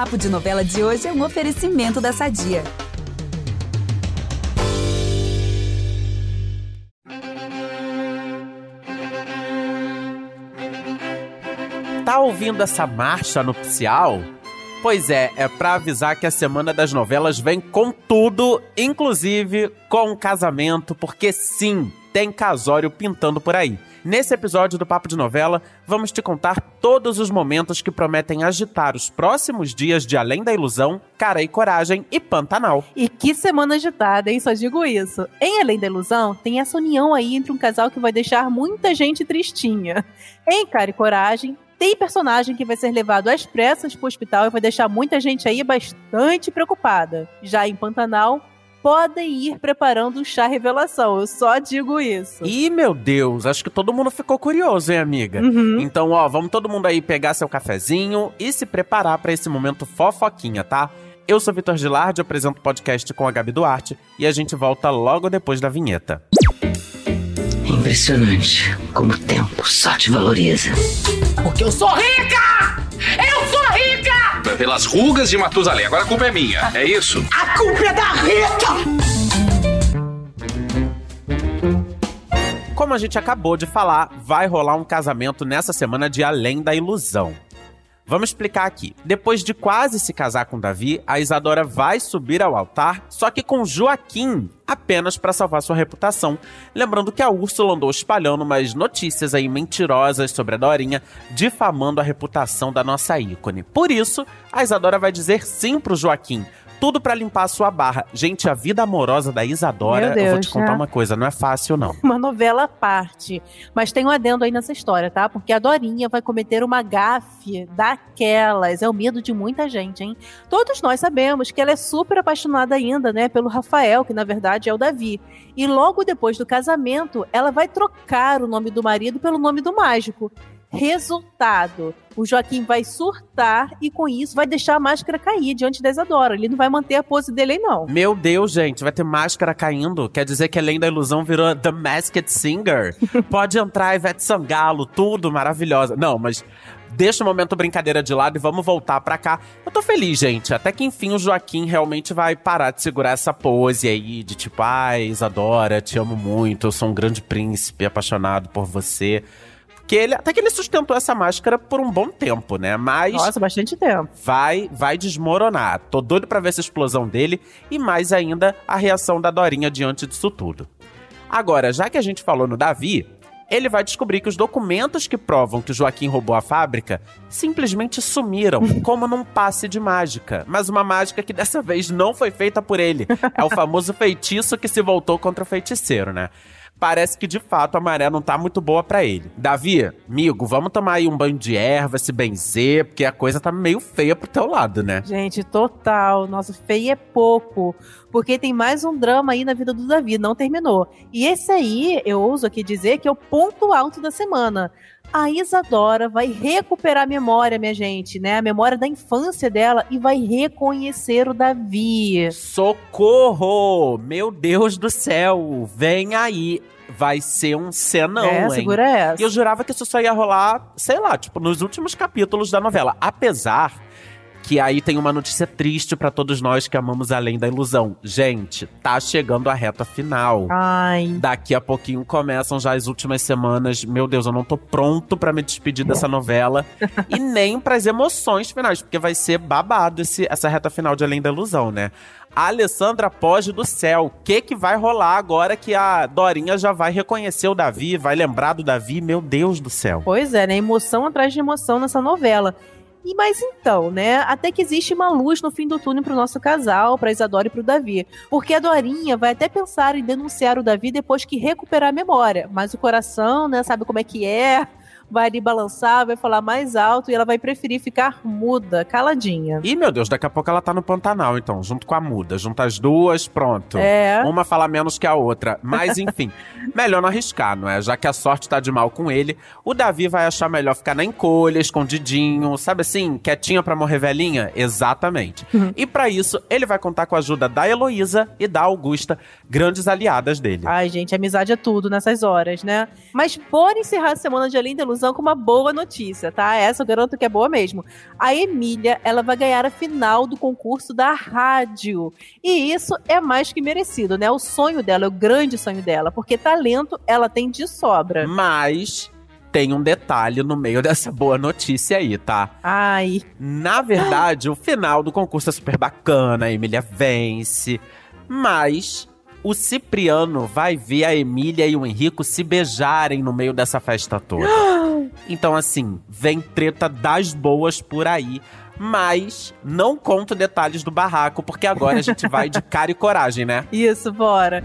Papo de Novela de hoje é um oferecimento da Sadia. Tá ouvindo essa marcha nupcial? Pois é, é pra avisar que a semana das novelas vem com tudo, inclusive com casamento, porque sim, tem casório pintando por aí. Nesse episódio do Papo de Novela, vamos te contar todos os momentos que prometem agitar os próximos dias de Além da Ilusão, Cara e Coragem e Pantanal. E que semana agitada, hein? Só digo isso. Em Além da Ilusão, tem essa união aí entre um casal que vai deixar muita gente tristinha. Em Cara e Coragem, tem personagem que vai ser levado às pressas pro hospital e vai deixar muita gente aí bastante preocupada. Já em Pantanal, podem ir preparando o chá revelação. Eu só digo isso. Ih, meu Deus, acho que todo mundo ficou curioso, hein, amiga? Uhum. Então, ó, vamos todo mundo aí pegar seu cafezinho e se preparar para esse momento fofoquinha, tá? Eu sou Vitor Gilardi, apresento o podcast com a Gabi Duarte e a gente volta logo depois da vinheta. É impressionante como o tempo só te valoriza. Porque eu sou rica! Pelas rugas de Matusalém. Agora a culpa é minha, é isso? A culpa é da Rita! Como a gente acabou de falar, vai rolar um casamento nessa semana de Além da Ilusão. Vamos explicar aqui. Depois de quase se casar com Davi, a Isadora vai subir ao altar, só que com Joaquim, apenas para salvar sua reputação. Lembrando que a Úrsula andou espalhando umas notícias aí mentirosas sobre a Dorinha, difamando a reputação da nossa ícone. Por isso, a Isadora vai dizer sim pro Joaquim. Tudo pra limpar a sua barra. Gente, a vida amorosa da Isadora, Meu eu vou te Deus, contar né? uma coisa, não é fácil não. Uma novela à parte. Mas tem um adendo aí nessa história, tá? Porque a Dorinha vai cometer uma gafe daquelas. É o medo de muita gente, hein? Todos nós sabemos que ela é super apaixonada ainda, né? Pelo Rafael, que na verdade é o Davi. E logo depois do casamento, ela vai trocar o nome do marido pelo nome do mágico. Resultado: o Joaquim vai surtar e com isso vai deixar a máscara cair diante da Isadora. Ele não vai manter a pose dele aí, não. Meu Deus, gente, vai ter máscara caindo. Quer dizer que além da ilusão virou The Masked Singer? Pode entrar Ivete Sangalo, tudo maravilhosa. Não, mas deixa o momento brincadeira de lado e vamos voltar pra cá. Eu tô feliz, gente. Até que enfim o Joaquim realmente vai parar de segurar essa pose aí de tipo, ai, Isadora, te amo muito, eu sou um grande príncipe apaixonado por você. Porque ele, até que ele sustentou essa máscara por um bom tempo, né? Mas Nossa, bastante tempo. vai vai desmoronar. Tô doido pra ver essa explosão dele e mais ainda a reação da Dorinha diante disso tudo. Agora, já que a gente falou no Davi, ele vai descobrir que os documentos que provam que o Joaquim roubou a fábrica simplesmente sumiram, como num passe de mágica. Mas uma mágica que dessa vez não foi feita por ele. É o famoso feitiço que se voltou contra o feiticeiro, né? Parece que de fato a maré não tá muito boa pra ele. Davi, amigo, vamos tomar aí um banho de erva, se benzer, porque a coisa tá meio feia pro teu lado, né? Gente, total. Nossa, feio é pouco. Porque tem mais um drama aí na vida do Davi, não terminou. E esse aí, eu ouso aqui dizer que é o ponto alto da semana. A Isadora vai recuperar a memória, minha gente, né? A memória da infância dela e vai reconhecer o Davi. Socorro! Meu Deus do céu! Vem aí! Vai ser um cenão, é, hein? segura essa. E eu jurava que isso só ia rolar, sei lá, tipo, nos últimos capítulos da novela. Apesar que aí tem uma notícia triste pra todos nós que amamos Além da Ilusão. Gente, tá chegando a reta final. Ai. Daqui a pouquinho começam já as últimas semanas. Meu Deus, eu não tô pronto pra me despedir dessa novela. e nem pras emoções finais, porque vai ser babado esse, essa reta final de Além da Ilusão, né? A Alessandra Pode do céu, o que que vai rolar agora que a Dorinha já vai reconhecer o Davi, vai lembrar do Davi? Meu Deus do céu. Pois é, né? Emoção atrás de emoção nessa novela. E mas então, né? Até que existe uma luz no fim do túnel pro nosso casal, pra Isadora e pro Davi. Porque a Dorinha vai até pensar em denunciar o Davi depois que recuperar a memória. Mas o coração, né, sabe como é que é? Vai ali balançar, vai falar mais alto e ela vai preferir ficar muda, caladinha. Ih, meu Deus, daqui a pouco ela tá no Pantanal, então, junto com a muda. Junta as duas, pronto. É. Uma fala menos que a outra. Mas, enfim, melhor não arriscar, não é? Já que a sorte tá de mal com ele, o Davi vai achar melhor ficar na encolha, escondidinho, sabe assim, quietinha pra morrer velhinha? Exatamente. E pra isso, ele vai contar com a ajuda da Heloísa e da Augusta, grandes aliadas dele. Ai, gente, amizade é tudo nessas horas, né? Mas por encerrar a semana de Além da Ilusão, conclusão com uma boa notícia, tá? Essa eu garanto que é boa mesmo. A Emília, ela vai ganhar a final do concurso da rádio. E isso é mais que merecido, né? O sonho dela, o grande sonho dela, porque talento ela tem de sobra. Mas tem um detalhe no meio dessa boa notícia aí, tá? Ai. Na verdade, o final do concurso é super bacana, a Emília vence, mas o Cipriano vai ver a Emília e o Henrico se beijarem no meio dessa festa toda. Então, assim, vem treta das boas por aí. Mas não conto detalhes do barraco, porque agora a gente vai de cara e coragem, né? Isso, bora.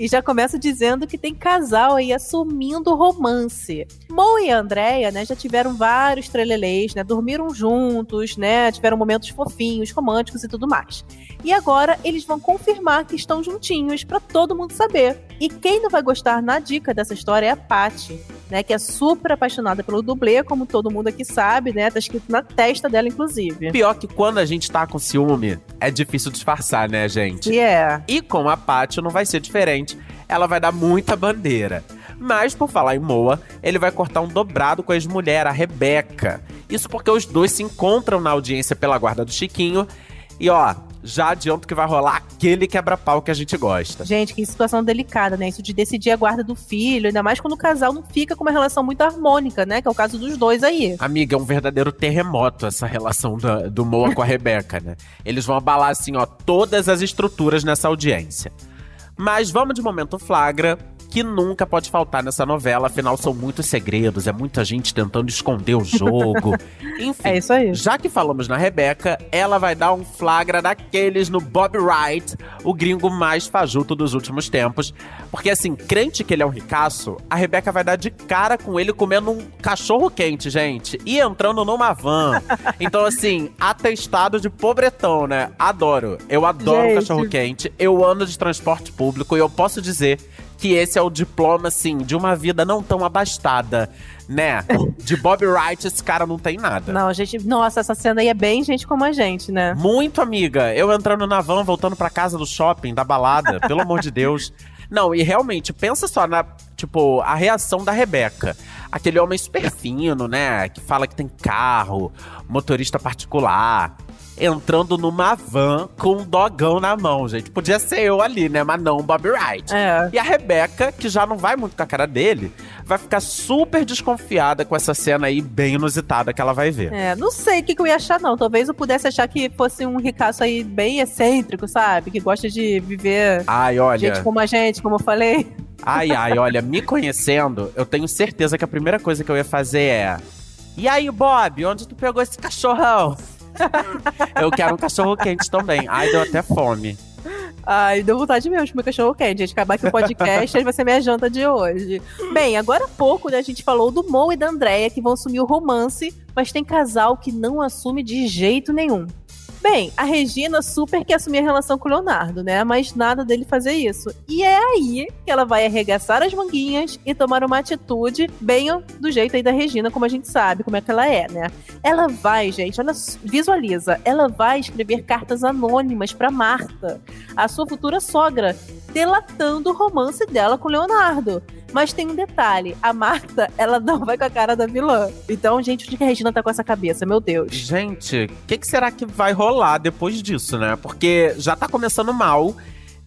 E já começa dizendo que tem casal aí assumindo romance. Mo e Andréia, né, já tiveram vários trelelês, né, dormiram juntos, né, tiveram momentos fofinhos, românticos e tudo mais. E agora eles vão confirmar que estão juntinhos para todo mundo saber. E quem não vai gostar na dica dessa história é a Paty, né, que é super apaixonada pelo dublê, como todo mundo aqui sabe, né, tá escrito na testa dela inclusive. Pior que quando a gente tá com ciúme, é difícil disfarçar, né, gente? E é. E com a Paty não vai ser diferente. Ela vai dar muita bandeira. Mas, por falar em Moa, ele vai cortar um dobrado com a ex-mulher, a Rebeca. Isso porque os dois se encontram na audiência pela guarda do Chiquinho. E ó, já adianto que vai rolar aquele quebra-pau que a gente gosta. Gente, que situação delicada, né? Isso de decidir a guarda do filho, ainda mais quando o casal não fica com uma relação muito harmônica, né? Que é o caso dos dois aí. Amiga, é um verdadeiro terremoto essa relação do, do Moa com a Rebeca, né? Eles vão abalar, assim, ó, todas as estruturas nessa audiência. Mas vamos de momento flagra, que nunca pode faltar nessa novela, afinal são muitos segredos, é muita gente tentando esconder o jogo. Enfim, É isso aí. já que falamos na Rebeca, ela vai dar um flagra daqueles no Bob Wright, o gringo mais fajuto dos últimos tempos. Porque assim, crente que ele é um ricaço, a Rebeca vai dar de cara com ele comendo um cachorro quente, gente, e entrando numa van. Então assim, atestado de pobretão, né? Adoro. Eu adoro Gente. cachorro quente, eu ando de transporte público e eu posso dizer que esse é o diploma, assim, de uma vida não tão abastada, né? De Bob Wright, esse cara não tem nada. Não, gente, nossa, essa cena aí é bem gente como a gente, né? Muito amiga. Eu entrando na van, voltando pra casa do shopping, da balada, pelo amor de Deus. Não, e realmente, pensa só na, tipo, a reação da Rebeca. Aquele homem super fino, né? Que fala que tem carro, motorista particular. Entrando numa van com um dogão na mão, gente. Podia ser eu ali, né? Mas não o Bob Wright. É. E a Rebeca, que já não vai muito com a cara dele, vai ficar super desconfiada com essa cena aí bem inusitada que ela vai ver. É, não sei o que, que eu ia achar, não. Talvez eu pudesse achar que fosse um ricaço aí bem excêntrico, sabe? Que gosta de viver Ai, olha. gente como a gente, como eu falei. Ai, ai, olha, me conhecendo, eu tenho certeza que a primeira coisa que eu ia fazer é. E aí, Bob, onde tu pegou esse cachorrão? eu quero um cachorro quente também. Ai, deu até fome. Ai, deu vontade mesmo de comer cachorro quente. gente. Acabar aqui o podcast, vai ser minha janta de hoje. Bem, agora há pouco, né, a gente falou do Mo e da Andrea que vão assumir o romance, mas tem casal que não assume de jeito nenhum. Bem, a Regina super quer assumir a relação com o Leonardo, né? Mas nada dele fazer isso. E é aí que ela vai arregaçar as manguinhas e tomar uma atitude bem do jeito aí da Regina, como a gente sabe, como é que ela é, né? Ela vai, gente, olha, visualiza, ela vai escrever cartas anônimas pra Marta, a sua futura sogra, delatando o romance dela com Leonardo. Mas tem um detalhe, a Marta, ela não vai com a cara da vilã. Então, gente, onde que a Regina tá com essa cabeça? Meu Deus. Gente, o que, que será que vai rolar depois disso, né? Porque já tá começando mal.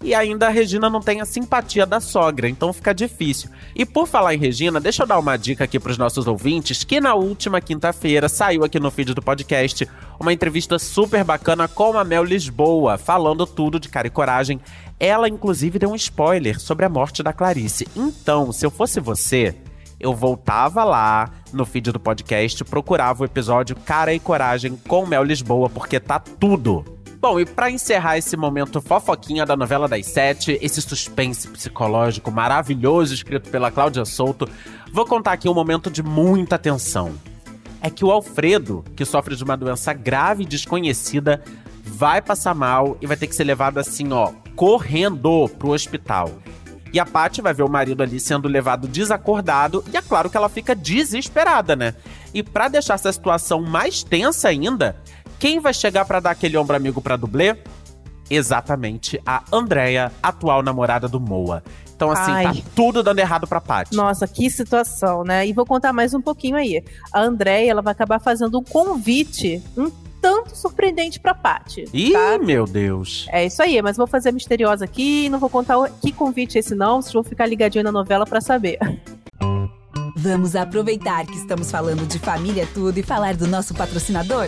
E ainda a Regina não tem a simpatia da sogra, então fica difícil. E por falar em Regina, deixa eu dar uma dica aqui pros nossos ouvintes, que na última quinta-feira saiu aqui no feed do podcast uma entrevista super bacana com a Mel Lisboa, falando tudo de cara e coragem. Ela, inclusive, deu um spoiler sobre a morte da Clarice. Então, se eu fosse você, eu voltava lá no feed do podcast, procurava o episódio Cara e Coragem com Mel Lisboa, porque tá tudo. Bom, e pra encerrar esse momento fofoquinha da novela das sete, esse suspense psicológico maravilhoso escrito pela Cláudia Souto, vou contar aqui um momento de muita tensão. É que o Alfredo, que sofre de uma doença grave e desconhecida, vai passar mal e vai ter que ser levado assim, ó, correndo pro hospital. E a Paty vai ver o marido ali sendo levado desacordado, e é claro que ela fica desesperada, né? E pra deixar essa situação mais tensa ainda, quem vai chegar pra dar aquele ombro amigo pra dublê? Exatamente a Andrea, atual namorada do Moa. Então assim, Ai. tá tudo dando errado pra Paty. Nossa, que situação, né? E vou contar mais um pouquinho aí. A Andréia, ela vai acabar fazendo um convite um tanto surpreendente pra Paty. Ih, tá? meu Deus. É isso aí, mas vou fazer misteriosa aqui, não vou contar o- que convite é esse não, vocês vão ficar ligadinho na novela pra saber. Vamos aproveitar que estamos falando de família tudo e falar do nosso patrocinador?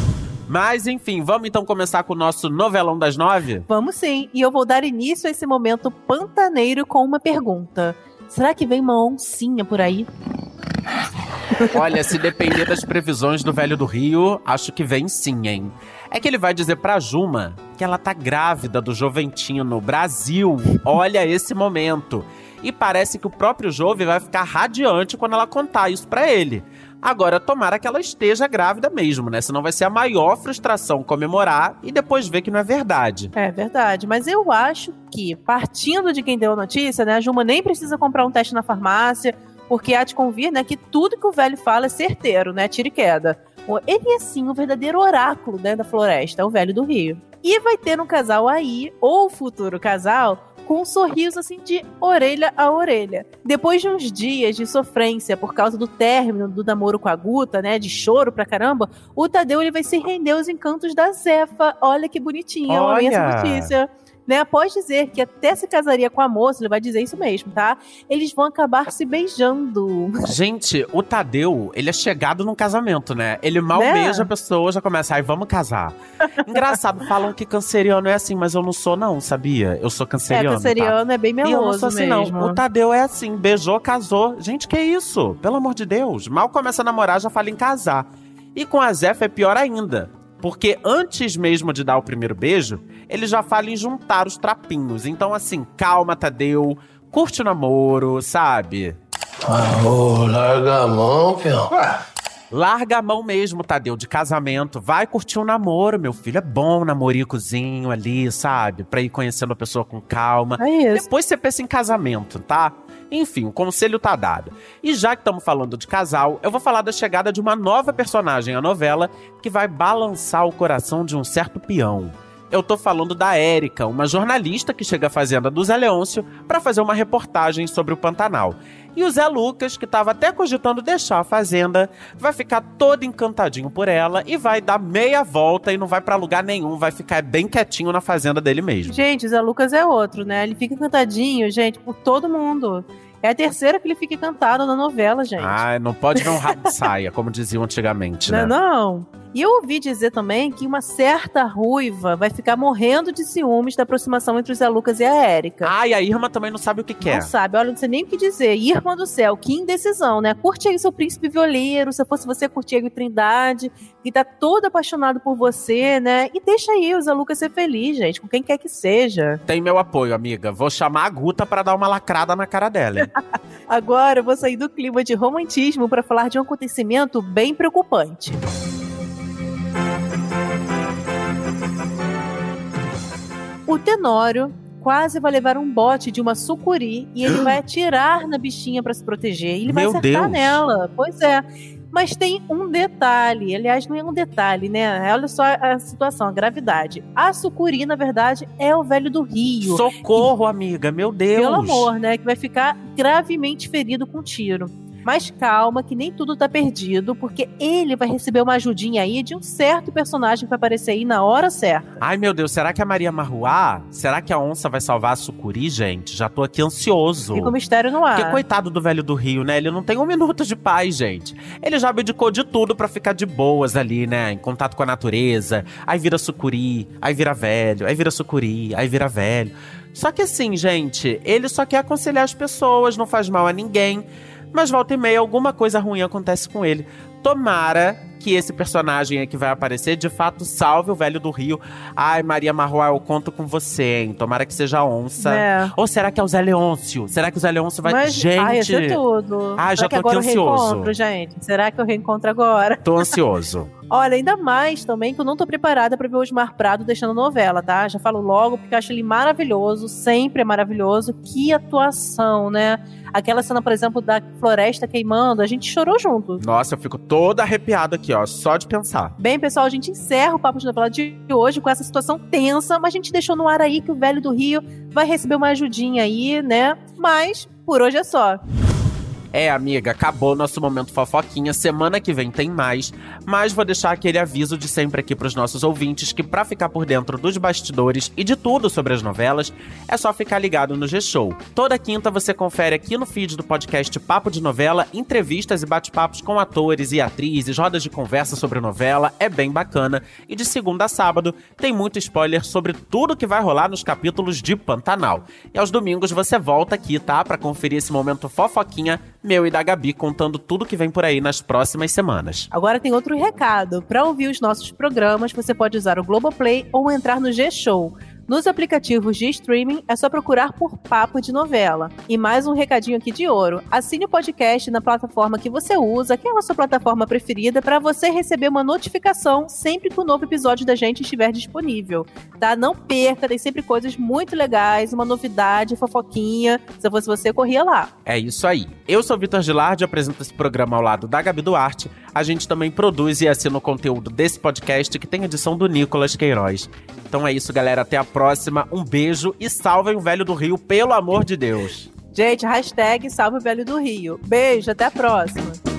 Mas, enfim, vamos então começar com o nosso novelão das nove? Vamos sim, e eu vou dar início a esse momento pantaneiro com uma pergunta. Será que vem uma oncinha por aí? Olha, se depender das previsões do velho do Rio, acho que vem sim, hein? É que ele vai dizer pra Juma que ela tá grávida do Joventino Brasil. Olha esse momento. E parece que o próprio Jove vai ficar radiante quando ela contar isso pra ele. Agora, tomara que ela esteja grávida mesmo, né? Senão vai ser a maior frustração comemorar e depois ver que não é verdade. É verdade, mas eu acho que, partindo de quem deu a notícia, né, a Juma nem precisa comprar um teste na farmácia, porque há de convir, né, que tudo que o velho fala é certeiro, né, tira e queda. Ele é, sim, o verdadeiro oráculo, né, da floresta, o velho do Rio. E vai ter um casal aí, ou futuro casal, com um sorriso assim de orelha a orelha. Depois de uns dias de sofrência por causa do término do namoro com a Guta, né, de choro pra caramba, o Tadeu ele vai se render aos encantos da Zefa. Olha que bonitinha, eu amei essa Olha! notícia. Né, após dizer que até se casaria com a moça, ele vai dizer isso mesmo, tá? Eles vão acabar se beijando. Gente, o Tadeu, ele é chegado num casamento, né? Ele mal Né? beija a pessoa, já começa, ai, vamos casar. Engraçado, falam que canceriano é assim, mas eu não sou não, sabia? Eu sou É, canceriano, tá? canceriano é bem E eu não meloso sou assim, mesmo. não. O Tadeu é assim, beijou, casou. Gente, que isso? Pelo amor de Deus. Mal começa a namorar, já fala em casar. E com a Zefa é pior ainda. Porque antes mesmo de dar o primeiro beijo, ele já fala em juntar os trapinhos. Então, assim, calma, Tadeu. Curte o namoro, sabe? Ah, ô, larga a mão, peão. Larga a mão mesmo, Tadeu, de casamento. Vai curtir um namoro, meu filho. É bom um namoricozinho ali, sabe? Pra ir conhecendo a pessoa com calma. É isso. Depois você pensa em casamento, tá? Enfim, o conselho tá dado. E já que estamos falando de casal, eu vou falar da chegada de uma nova personagem à novela que vai balançar o coração de um certo peão. Eu tô falando da Érica, uma jornalista que chega à fazenda do Zé Leôncio para fazer uma reportagem sobre o Pantanal. E o Zé Lucas, que tava até cogitando deixar a fazenda, vai ficar todo encantadinho por ela e vai dar meia volta e não vai pra lugar nenhum, vai ficar bem quietinho na fazenda dele mesmo. Gente, o Zé Lucas é outro, né? Ele fica cantadinho, gente, por todo mundo. É a terceira que ele fica cantado na novela, gente. Ah, não pode ver um rabo de saia, como diziam antigamente, Não, né? é não. E eu ouvi dizer também que uma certa ruiva vai ficar morrendo de ciúmes da aproximação entre o Zé Lucas e a Érica. Ah, e a Irma também não sabe o que quer. Não sabe, olha, não sei nem o que dizer. Irmã do céu, que indecisão, né? Curte aí seu príncipe violeiro, se eu fosse você, curte aí o Trindade, que tá todo apaixonado por você, né? E deixa aí o Zé Lucas ser feliz, gente, com quem quer que seja. Tem meu apoio, amiga. Vou chamar a Guta pra dar uma lacrada na cara dela. Agora eu vou sair do clima de romantismo para falar de um acontecimento bem preocupante. O Tenório quase vai levar um bote de uma sucuri e ele vai atirar na bichinha para se proteger. E ele vai Meu acertar Deus. nela. Pois é. Mas tem um detalhe, aliás, não é um detalhe, né? Olha só a situação, a gravidade. A sucuri, na verdade, é o velho do Rio. Socorro, amiga, meu Deus. Pelo amor, né? Que vai ficar gravemente ferido com tiro. Mas calma, que nem tudo tá perdido, porque ele vai receber uma ajudinha aí de um certo personagem que vai aparecer aí na hora certa. Ai, meu Deus, será que a Maria Marruá? Será que a onça vai salvar a sucuri, gente? Já tô aqui ansioso. Fica o mistério no ar. Porque coitado do velho do Rio, né? Ele não tem um minuto de paz, gente. Ele já abdicou de tudo pra ficar de boas ali, né? Em contato com a natureza. Aí vira sucuri, aí vira velho, aí vira sucuri, aí vira velho. Só que assim, gente, ele só quer aconselhar as pessoas, não faz mal a ninguém. Mas volta e meia, alguma coisa ruim acontece com ele. Tomara que esse personagem aí que vai aparecer de fato salve o velho do Rio. Ai, Maria Marroa, eu conto com você, hein? Tomara que seja onça. É. Ou será que é o Zé Leôncio? Será que o Zé Leôncio vai. Mas, Gente! ai, tudo. Já Será que tô ansioso. reencontro, gente? Será que eu reencontro agora? Tô ansioso. Olha, ainda mais também que eu não tô preparada pra ver o Osmar Prado deixando novela, tá? Já falo logo porque eu acho ele maravilhoso, sempre é maravilhoso. Que atuação, né? Aquela cena, por exemplo, da floresta queimando, a gente chorou junto. Nossa, eu fico toda arrepiada aqui, ó, só de pensar. Bem, pessoal, a gente encerra o Papo de Novela de hoje com essa situação tensa, mas a gente deixou no ar aí que o velho do Rio vai receber uma ajudinha aí, né? Mas por hoje é só. É, amiga, acabou nosso momento fofoquinha. Semana que vem tem mais, mas vou deixar aquele aviso de sempre aqui pros nossos ouvintes que pra ficar por dentro dos bastidores e de tudo sobre as novelas, é só ficar ligado no G-Show. Toda quinta você confere aqui no feed do podcast Papo de Novela entrevistas e bate-papos com atores e atrizes, rodas de conversa sobre novela, é bem bacana. E de segunda a sábado tem muito spoiler sobre tudo que vai rolar nos capítulos de Pantanal. E aos domingos você volta aqui, tá? Pra conferir esse momento fofoquinha meu e da Gabi contando tudo que vem por aí nas próximas semanas. Agora tem outro recado. Para ouvir os nossos programas, você pode usar o Globoplay ou entrar no G-Show. Nos aplicativos de streaming é só procurar por Papo de Novela. E mais um recadinho aqui de ouro. Assine o podcast na plataforma que você usa, aquela sua plataforma preferida, para você receber uma notificação sempre que o novo episódio da gente estiver disponível. Tá? Não perca, tem sempre coisas muito legais, uma novidade, fofoquinha. Se eu fosse você, corria lá. É isso aí. Eu sou Vitor Gilardi, apresento esse programa ao lado da Gabi Duarte. A gente também produz e assina o conteúdo desse podcast que tem edição do Nicolas Queiroz. Então é isso, galera. Até a próxima. Um beijo e salvem o velho do Rio, pelo amor de Deus. Gente, hashtag salve o velho do Rio. Beijo, até a próxima.